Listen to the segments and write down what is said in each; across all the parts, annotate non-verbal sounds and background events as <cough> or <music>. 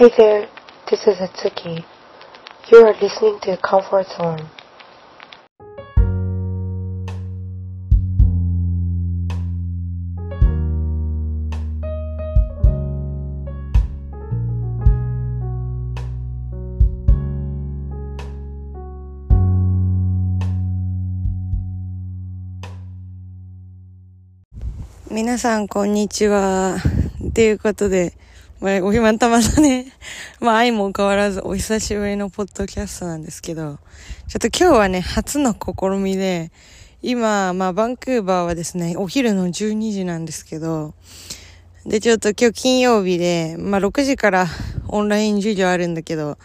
Hi there, this is Atsuki. You are listening to Comfort Zone. 皆さん、こんにちは。ということで、まあ、お暇たまだね。<laughs> まあ、愛も変わらずお久しぶりのポッドキャストなんですけど、ちょっと今日はね、初の試みで、今、まあ、バンクーバーはですね、お昼の12時なんですけど、で、ちょっと今日金曜日で、まあ、6時からオンライン授業あるんだけど、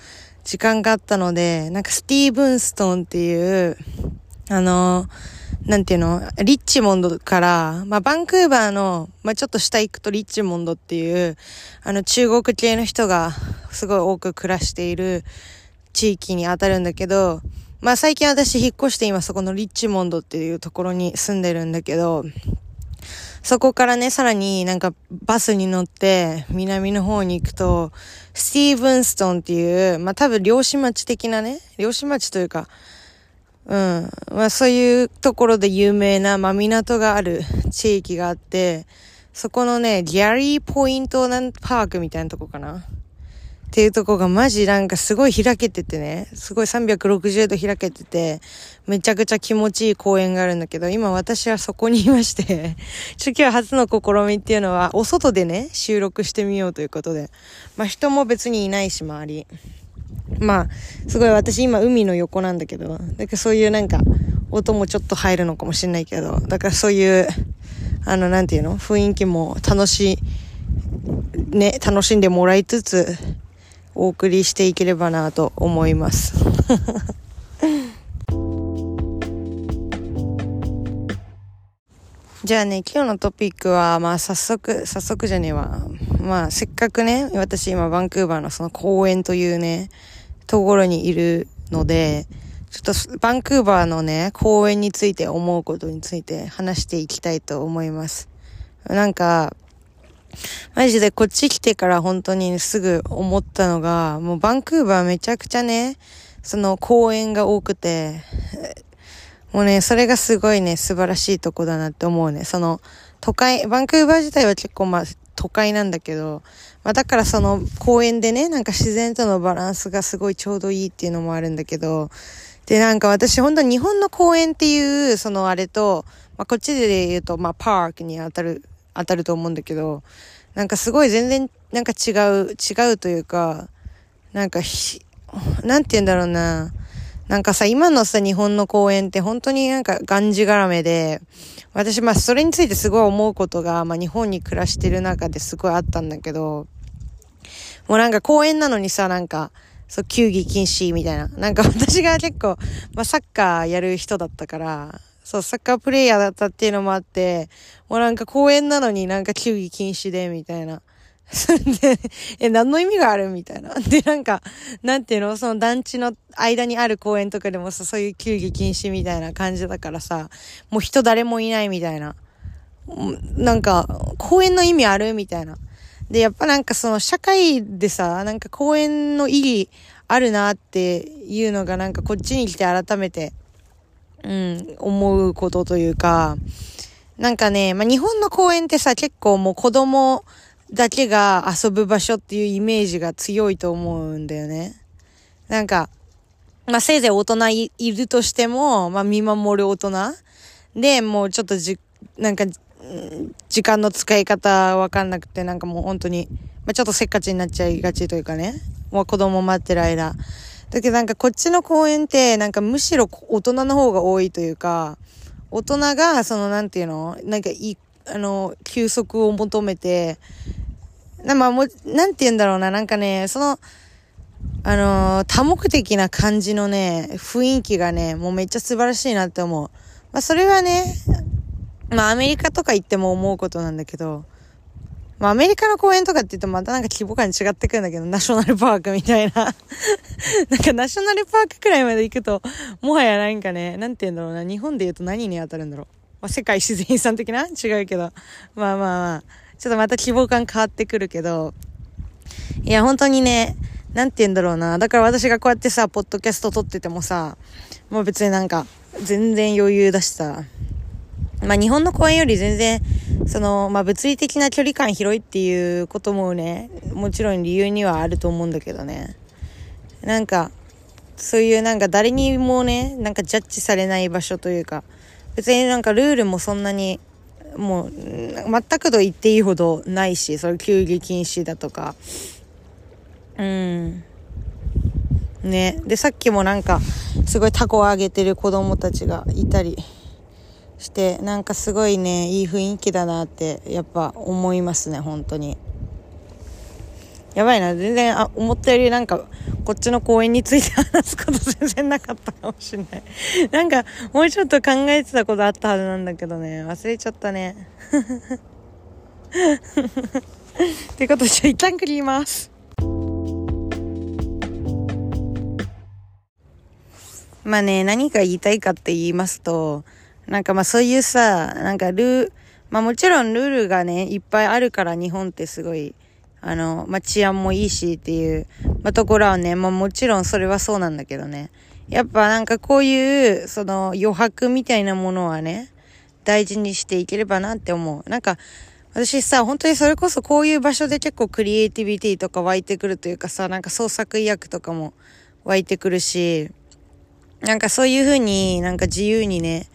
時間があったので、なんかスティーブンストンっていう、あのなんていうの？リッチモンドから、まあ、バンクーバーの、まあ、ちょっと下行くとリッチモンドっていう、あの、中国系の人がすごい多く暮らしている地域に当たるんだけど、まあ、最近私引っ越して今そこのリッチモンドっていうところに住んでるんだけど、そこからね、さらになんかバスに乗って南の方に行くと、スティーブンストンっていう、まあ多分漁師町的なね、漁師町というか、うん。まあそういうところで有名な、まあ港がある地域があって、そこのね、ギャリーポイントなんパークみたいなとこかな。っていうとこがマジなんかすごい開けててね、すごい360度開けてて、めちゃくちゃ気持ちいい公園があるんだけど、今私はそこにいまして <laughs> ちょ、今日初の試みっていうのは、お外でね、収録してみようということで。まあ人も別にいないし、周り。まあ、すごい私今海の横なんだけど、だからそういうなんか、音もちょっと入るのかもしれないけど、だからそういう、あの、なんていうの？雰囲気も楽しい、ね、楽しんでもらいつつ、お送りしていければなと思います。<laughs> じゃあね、今日のトピックは、まあ早速、早速じゃねえわ。まあせっかくね、私今バンクーバーのその公園というね、ところにいるので、ちょっとバンクーバーのね、公園について思うことについて話していきたいと思います。なんか、マジでこっち来てから本当にすぐ思ったのが、もうバンクーバーめちゃくちゃね、その公園が多くて、もうね、それがすごいね、素晴らしいとこだなって思うね。その、都会、バンクーバー自体は結構まあ、都会なんだけど、まあだからその公園でね、なんか自然とのバランスがすごいちょうどいいっていうのもあるんだけど、で、なんか私本当日本の公園っていう、そのあれと、まあこっちで言うと、まあパークに当たる、当たると思うんだけど、なんかすごい全然なんか違う、違うというか、なんかひ、なんて言うんだろうな、なんかさ、今のさ、日本の公園って本当になんかがんじがらめで、私、まあ、それについてすごい思うことが、まあ、日本に暮らしてる中ですごいあったんだけど、もうなんか公園なのにさ、なんか、そう、球技禁止みたいな。なんか私が結構、まあ、サッカーやる人だったから、そう、サッカープレイヤーだったっていうのもあって、もうなんか公園なのになんか球技禁止で、みたいな。<laughs> で、え、何の意味があるみたいな。<laughs> で、なんか、なんていうの？その団地の間にある公園とかでもさ、そういう球技禁止みたいな感じだからさ、もう人誰もいないみたいな。なんか、公園の意味あるみたいな。で、やっぱなんかその社会でさ、なんか公園の意義あるなっていうのがなんかこっちに来て改めて、うん、思うことというか、なんかね、まあ、日本の公園ってさ、結構もう子供、だけが遊ぶ場所っていうイメージが強いと思うんだよね。なんか、まあ、せいぜい大人いるとしても、まあ、見守る大人で、もうちょっとじ、なんか、時間の使い方わかんなくて、なんかもう本当に、まあ、ちょっとせっかちになっちゃいがちというかね。もう子供待ってる間。だけどなんかこっちの公園って、なんかむしろ大人の方が多いというか、大人が、その、なんていうの？なんかいい、あの、休息を求めて、なまあもう、なんて言うんだろうな、なんかね、その、あのー、多目的な感じのね、雰囲気がね、もうめっちゃ素晴らしいなって思う。まあそれはね、まあアメリカとか行っても思うことなんだけど、まあアメリカの公園とかって言うとまたなんか規模感違ってくるんだけど、ナショナルパークみたいな。<laughs> なんかナショナルパークくらいまで行くと、もはやなんかね、なんて言うんだろうな、日本で言うと何に当たるんだろう。まあ世界自然遺産的な？違うけど。まあまあまあ。ちょっとまた希望感変わってくるけど、いや、本当にね、なんて言うんだろうな。だから私がこうやってさ、ポッドキャスト撮っててもさ、もう別になんか、全然余裕だしさ。まあ日本の公園より全然、その、まあ物理的な距離感広いっていうこともね、もちろん理由にはあると思うんだけどね。なんか、そういうなんか誰にもね、なんかジャッジされない場所というか、別になんかルールもそんなに、もう、全くと言っていいほどないし、それ球技禁止だとか。うん。ね。で、さっきもなんか、すごいタコをあげてる子供たちがいたりして、なんかすごいね、いい雰囲気だなって、やっぱ思いますね、本当に。やばいな、全然、あ、思ったよりなんか、こっちの公園について話すこと全然なかったかもしれない。<laughs> なんか、もうちょっと考えてたことあったはずなんだけどね、忘れちゃったね。ということで、じゃあ一旦切ります。まあね、何か言いたいかって言いますと、なんかまあそういうさ、なんかルー、まあもちろんルールがね、いっぱいあるから日本ってすごい、あの、まあ治安もいいしっていう、まあところはね、まあもちろんそれはそうなんだけどね。やっぱなんかこういう、その余白みたいなものはね、大事にしていければなって思う。なんか、私さ、本当にそれこそこういう場所で結構クリエイティビティとか湧いてくるというかさ、なんか創作意欲とかも湧いてくるし、なんかそういう風になんか自由にね、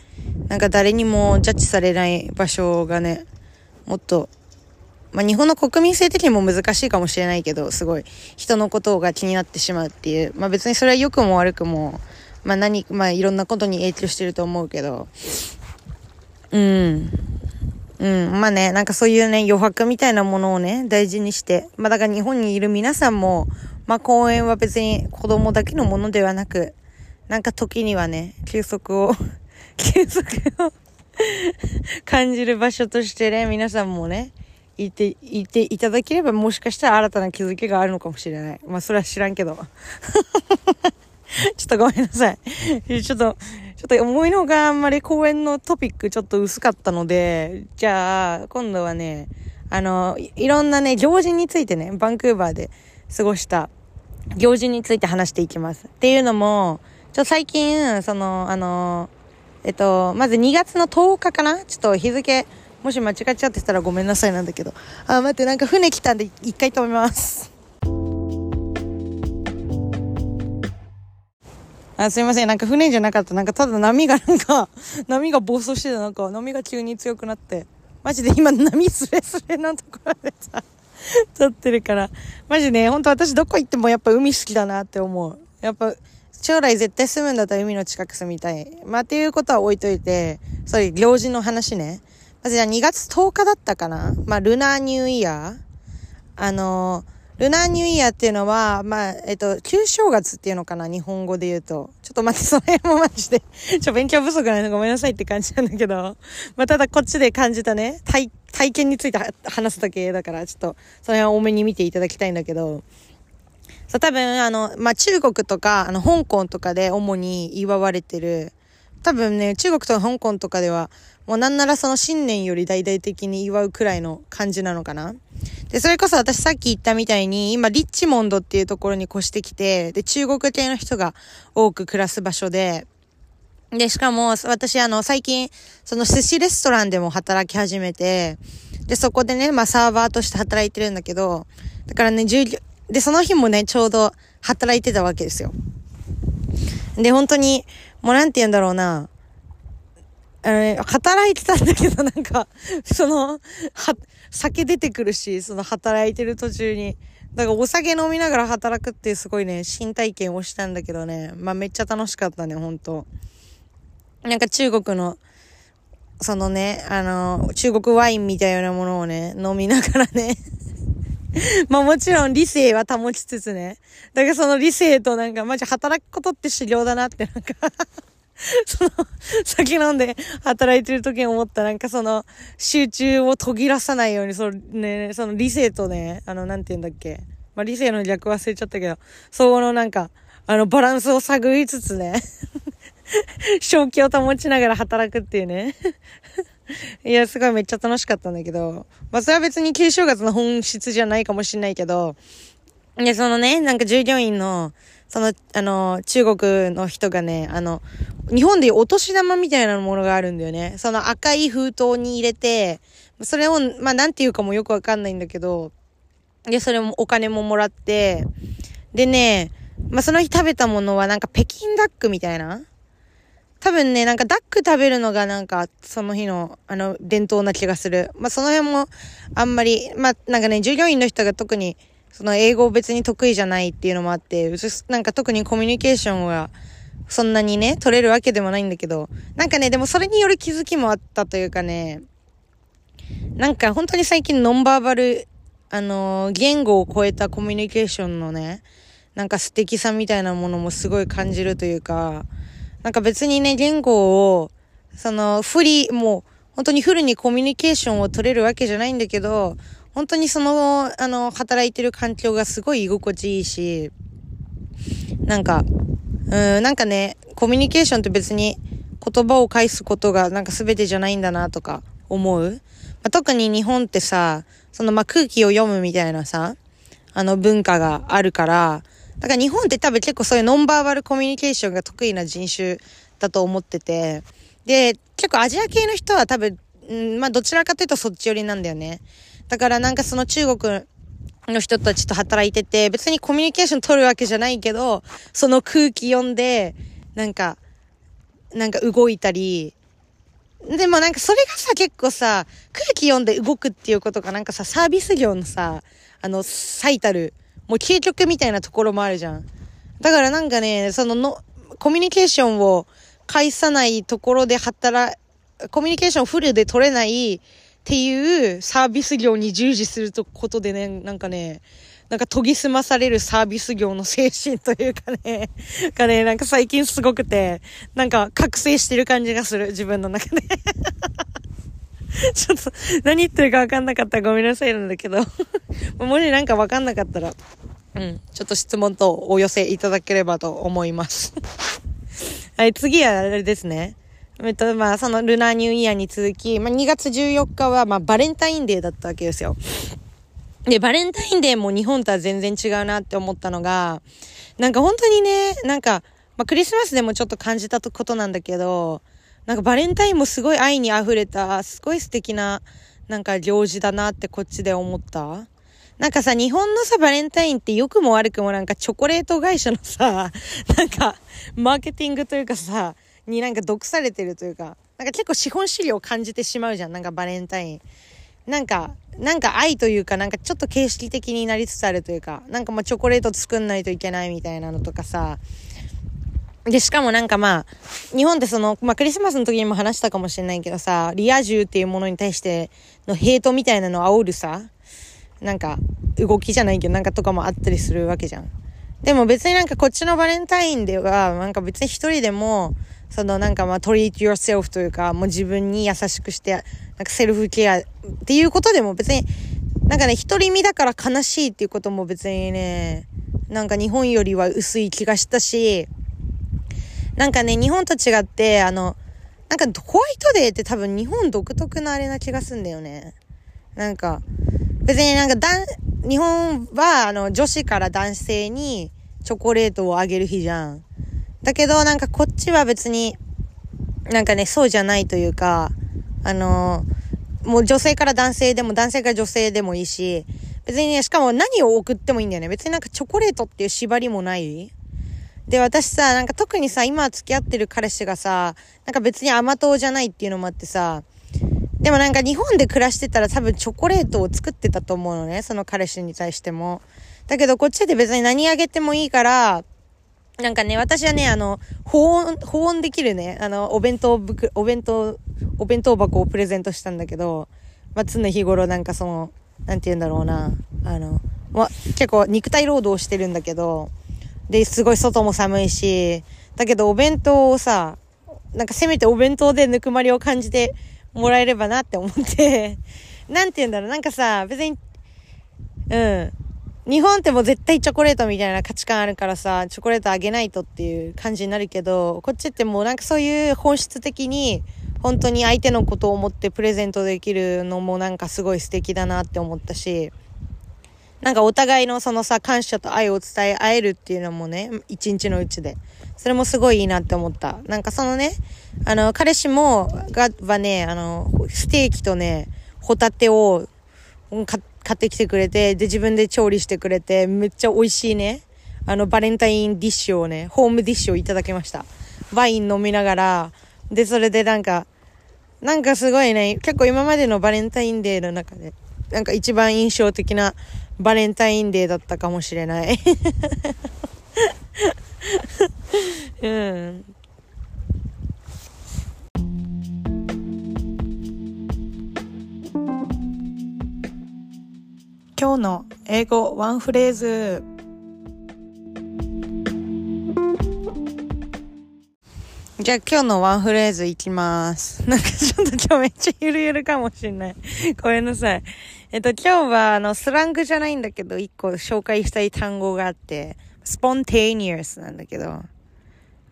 なんか誰にもジャッジされない場所がね、もっと、まあ、日本の国民性的にも難しいかもしれないけど、すごい人のことが気になってしまうっていう。まあ、別にそれは良くも悪くも、まあ、何、まあ、いろんなことに影響してると思うけど、うん。うん。まあね、なんかそういうね、余白みたいなものをね、大事にして。まあだから日本にいる皆さんも、まあ公園は別に子供だけのものではなく、なんか時にはね、休息を <laughs> 休息を <laughs> 感じる場所としてね、皆さんもね、いて、いていただければもしかしたら新たな気づきがあるのかもしれない。まあ、それは知らんけど。<laughs> ちょっとごめんなさい。ちょっと、ちょっと思いのがあんまり公演のトピックちょっと薄かったので、じゃあ、今度はね、あの、いろんなね、行事についてね、バンクーバーで過ごした行事について話していきます。っていうのも、ちょ、最近、その、あの、えっと、まず2月の10日かな？ちょっと日付、もし間違っちゃってたらごめんなさいなんだけど。あ、待って、なんか船来たんで一回止めます。あ、すいません。なんか船じゃなかった。なんかただ波がなんか、<laughs> 波が暴走してた。なんか波が急に強くなって。マジで今波スレスレのところでさ、<laughs> 撮ってるから。マジね、ほんと私どこ行ってもやっぱ海好きだなって思う。やっぱ、将来絶対住むんだったら海の近く住みたい。まあ、っていうことは置いといて、そういう行事の話ね。まずじゃあ2月10日だったかな？まあ、ルナーニューイヤーあのルナーニューイヤーっていうのは、まあ、えっと、旧正月っていうのかな？日本語で言うと。ちょっと待って、その辺もマジでちょ、勉強不足なのごめんなさいって感じなんだけど。まあ、ただこっちで感じたね、体、体験について話すだけだから、ちょっと、その辺は多めに見ていただきたいんだけど。そう、多分、あの、まあ、中国とか、あの、香港とかで主に祝われてる、多分ね、中国とか香港とかでは、もうなんならその新年より大々的に祝うくらいの感じなのかな。で、それこそ私さっき言ったみたいに、今、リッチモンドっていうところに越してきて、で、中国系の人が多く暮らす場所で、で、しかも、私、あの、最近、その寿司レストランでも働き始めて、で、そこでね、まあ、サーバーとして働いてるんだけど、だからね、従業、で、その日もね、ちょうど働いてたわけですよ。で、本当に、もうなんて言うんだろうな。あのね、働いてたんだけど、なんか、<laughs> その、は、酒出てくるし、その働いてる途中に。だからお酒飲みながら働くっていうすごいね、新体験をしたんだけどね。まあめっちゃ楽しかったね、ほんと。なんか中国の、そのね、あの、中国ワインみたいなものをね、飲みながらね <laughs> まあもちろん理性は保ちつつね。だからその理性となんかマジ働くことって修行だなってなんか <laughs> その、酒飲んで働いてる時に思ったなんかその、集中を途切らさないように、そのね、その理性とね、あの、なんて言うんだっけ。まあ理性の逆忘れちゃったけど、そこのなんか、あの、バランスを探りつつね <laughs> 正気を保ちながら働くっていうね <laughs> いや、すごいめっちゃ楽しかったんだけど、まあそれは別に旧正月の本質じゃないかもしんないけど、で、そのね、なんか従業員の、その、あの、中国の人がね、あの、日本でお年玉みたいなものがあるんだよね。その赤い封筒に入れて、それを、まあ、なんていうかもよくわかんないんだけど、で、それもお金ももらって、でね、まあ、その日食べたものはなんか北京ダックみたいな多分ね、なんかダック食べるのがなんかその日のあの伝統な気がする。まあ、その辺もあんまり、まあ、なんかね、従業員の人が特にその英語別に得意じゃないっていうのもあって、なんか特にコミュニケーションはそんなにね、取れるわけでもないんだけど、なんかね、でもそれによる気づきもあったというかね、なんか本当に最近ノンバーバル、あのー、言語を超えたコミュニケーションのね、なんか素敵さみたいなものもすごい感じるというか、なんか別にね、言語を、その、フリー、もう、本当にフルにコミュニケーションを取れるわけじゃないんだけど、本当にその、あの、働いてる環境がすごい居心地いいし、なんか、うん、なんかね、コミュニケーションって別に言葉を返すことがなんか全てじゃないんだなとか思う。まあ、特に日本ってさ、そのま空気を読むみたいなさ、あの文化があるから、だから日本って多分結構そういうノンバーバルコミュニケーションが得意な人種だと思ってて、で、結構アジア系の人は多分、んまあどちらかというとそっち寄りなんだよね。だからなんかその中国の人たちと働いてて、別にコミュニケーション取るわけじゃないけど、その空気読んで、なんか、なんか動いたり、でもなんかそれがさ、結構さ、空気読んで動くっていうことがなんかさ、サービス業のさ、あの、最たる、もう究極みたいなところもあるじゃん。だからなんかね、そのの、コミュニケーションを返さないところで働、コミュニケーションフルで取れないっていうサービス業に従事することでね、なんかね、なんか研ぎ澄まされるサービス業の精神というかね、がね、なんか最近すごくて、なんか覚醒してる感じがする、自分の中で。<laughs> ちょっと、何言ってるか分かんなかったらごめんなさいなんだけど <laughs> もしなんか分かんなかったら、うん、ちょっと質問とお寄せいただければと思います <laughs> はい、次はあれですね。えっと、まあ、そのルナーニューイヤーに続き、まあ、2月14日は、まあ、バレンタインデーだったわけですよ。で、バレンタインデーも日本とは全然違うなって思ったのが、なんか本当にね、なんか、まあ、クリスマスでもちょっと感じたことなんだけど、なんかバレンタインもすごい愛に溢れた、すごい素敵な、なんか行事だなってこっちで思った。なんかさ、日本のさ、バレンタインって良くも悪くもなんかチョコレート会社のさ、<laughs> なんか、マーケティングというかさ、になんか毒されてるというか、なんか結構資本主義を感じてしまうじゃん、なんかバレンタイン。なんか、なんか愛というか、なんかちょっと形式的になりつつあるというか、なんかまあチョコレート作んないといけないみたいなのとかさ、で、しかもなんかまあ、日本ってその、まあクリスマスの時にも話したかもしれないけどさ、リア充っていうものに対してのヘイトみたいなのを煽るさ、なんか、動きじゃないけどなんかとかもあったりするわけじゃん。でも別になんかこっちのバレンタインでは、なんか別に一人でも、そのなんかまあ treat yourself というか、もう自分に優しくして、なんかセルフケアっていうことでも別に、なんかね、独り身だから悲しいっていうことも別にね、なんか日本よりは薄い気がしたし、なんかね、日本と違って、あの、なんかホワイトデーって多分日本独特なあれな気がすんだよね。なんか、別になんかだん、日本はあの女子から男性にチョコレートをあげる日じゃん。だけど、なんかこっちは別に、なんかね、そうじゃないというか、あの、もう女性から男性でも男性から女性でもいいし、別にね、しかも何を送ってもいいんだよね。別になんかチョコレートっていう縛りもない。で、私さ、なんか特にさ、今付き合ってる彼氏がさ、なんか別に甘党じゃないっていうのもあってさ、でもなんか日本で暮らしてたら多分チョコレートを作ってたと思うのね、その彼氏に対しても。だけどこっちで別に何あげてもいいから、なんかね、私はね、あの、保温、保温できるね、あの、お弁当、お弁当、お弁当箱をプレゼントしたんだけど、まあ、常日頃なんかその、なんて言うんだろうな、あの、ま、結構肉体労働してるんだけど、で、すごい外も寒いし、だけどお弁当をさ、なんかせめてお弁当でぬくまりを感じてもらえればなって思って。<laughs> なんて言うんだろう、なんかさ、別に、うん、日本ってもう絶対チョコレートみたいな価値観あるからさ、チョコレートあげないとっていう感じになるけど、こっちってもうなんかそういう本質的に、本当に相手のことを思ってプレゼントできるのもなんかすごい素敵だなって思ったし、なんかお互いのそのさ、感謝と愛を伝え合えるっていうのもね、一日のうちで。それもすごいいいなって思った。なんかそのね、あの、彼氏も、が、はね、あの、ステーキとね、ホタテを、買ってきてくれて、で、自分で調理してくれて、めっちゃ美味しいね、あの、バレンタインディッシュをね、ホームディッシュをいただきました。ワイン飲みながら、で、それでなんか、なんかすごいね、結構今までのバレンタインデーの中で、なんか一番印象的なバレンタインデーだったかもしれない。<laughs> うん。今日の英語ワンフレーズ。じゃあ今日のワンフレーズいきます。なんかちょっと今日めっちゃゆるゆるかもしんない。ごめんなさい。えっと今日はあのスラングじゃないんだけど一個紹介したい単語があって、スポンテイニアスなんだけど、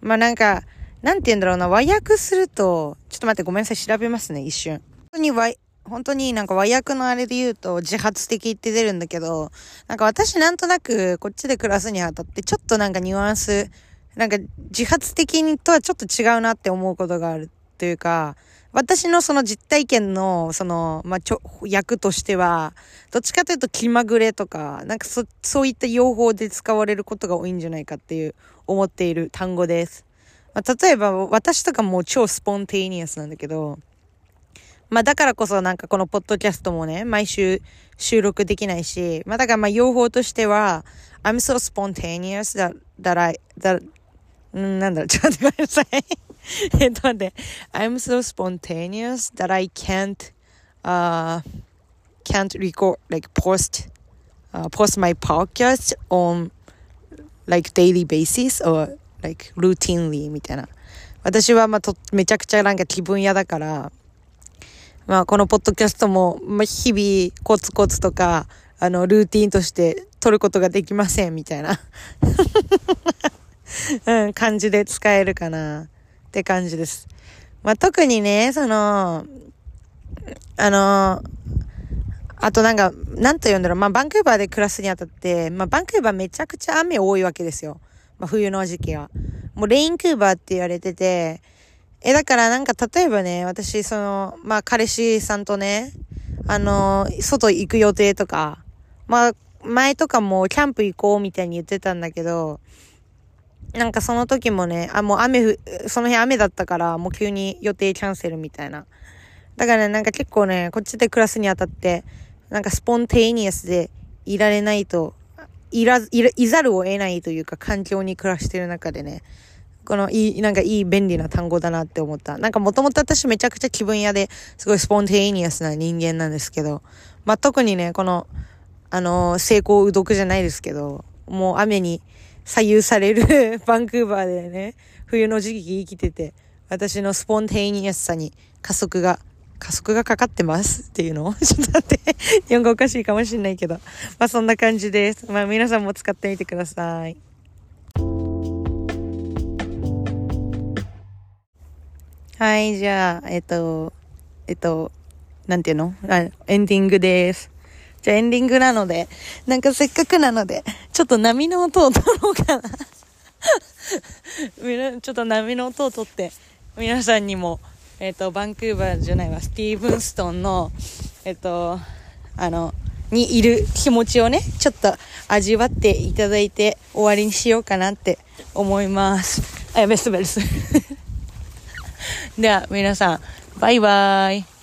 まあなんか、なんて言うんだろうな、和訳すると、ちょっと待って、ごめんなさい、調べますね、一瞬。本当に和、本当になんか和訳のあれで言うと自発的って出るんだけど、なんか私なんとなくこっちで暮らすにあたってちょっとなんかニュアンス、なんか自発的にとはちょっと違うなって思うことがあるというか、私のその実体験の、その、まあ、ちょ、役としては、どっちかというと気まぐれとか、なんかそ、そういった用法で使われることが多いんじゃないかっていう思っている単語です。まあ、例えば、私とかも超スポンテイニアスなんだけど、まあだからこそなんかこのポッドキャストもね、毎週収録できないし、まあだからまあ用法としては、I'm so spontaneous that, that I, that, んなんだろう、ちょっと待ってください。えっと待って、I'm so spontaneous that I can't, uh, can't record, like post, uh, post my podcast on like daily basis or like routinely みたいな。私はまあと、めちゃくちゃなんか気分屋だから、まあこのポッドキャストも、まあ日々コツコツとか、あの、ルーティンとして撮ることができませんみたいなうん、感じで使えるかなって感じです。まあ特にね、その、あの、あとなんか、なんと言うんだろう。まあ、バンクーバーで暮らすにあたって、まあ、バンクーバーめちゃくちゃ雨多いわけですよ。まあ、冬の時期は。もう、レインクーバーって言われてて、え、だからなんか、例えばね、私、その、まあ、彼氏さんとね、あの、外行く予定とか、まあ、前とかもキャンプ行こうみたいに言ってたんだけど、なんかその時もね、あ、もう雨その日雨だったから、もう急に予定キャンセルみたいな。だからね、なんか結構ね、こっちで暮らすにあたって、なんかスポンテイニアスでいられないと、いら、いら、いざるを得ないというか環境に暮らしてる中でね、このいい、なんかいい便利な単語だなって思った。なんかもともと私めちゃくちゃ気分屋で、すごいスポンテイニアスな人間なんですけど、まあ、特にね、この、あの、成功うどくじゃないですけど、もう雨に左右される <laughs> バンクーバーでね、冬の時期生きてて、私のスポンテイニアスさに加速が加速がかかってますっていうの <laughs> ちょっと待って。日本語おかしいかもしれないけど。まあそんな感じです。まあ皆さんも使ってみてください。はい、じゃあ、えっと、えっと、なんていうの？あエンディングです。じゃあエンディングなので、なんかせっかくなので、ちょっと波の音を取ろうかな <laughs> ちょっと波の音を取って、皆さんにも、えっ、ー、と、バンクーバーじゃないわ、スティーブンストンの、えっ、ー、と、あの、にいる気持ちをね、ちょっと味わっていただいて終わりにしようかなって思います。あ、やべ、滑るす。<laughs> では、皆さん、バイバーイ。